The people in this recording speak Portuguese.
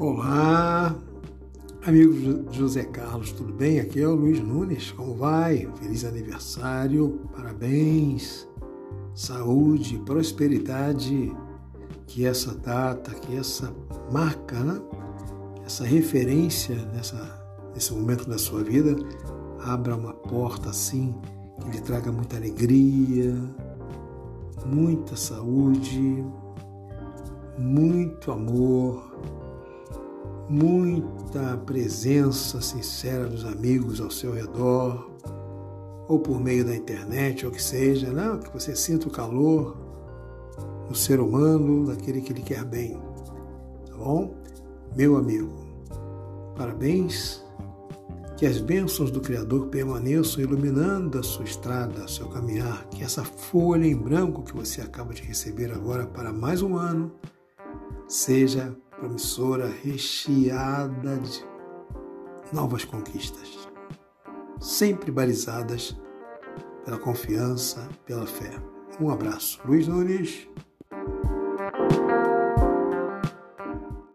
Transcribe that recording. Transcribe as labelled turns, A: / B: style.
A: Olá, amigo José Carlos, tudo bem? Aqui é o Luiz Nunes, como vai? Feliz aniversário, parabéns, saúde, prosperidade, que essa data, que essa marca, né? essa referência nessa, nesse momento da sua vida abra uma porta assim que lhe traga muita alegria, muita saúde, muito amor muita presença sincera dos amigos ao seu redor, ou por meio da internet, ou que seja, né? que você sinta o calor do ser humano, daquele que lhe quer bem. Tá bom? Meu amigo, parabéns. Que as bênçãos do Criador permaneçam iluminando a sua estrada, o seu caminhar. Que essa folha em branco que você acaba de receber agora para mais um ano seja promissora, recheada de novas conquistas, sempre balizadas pela confiança, pela fé. Um abraço. Luiz Nunes.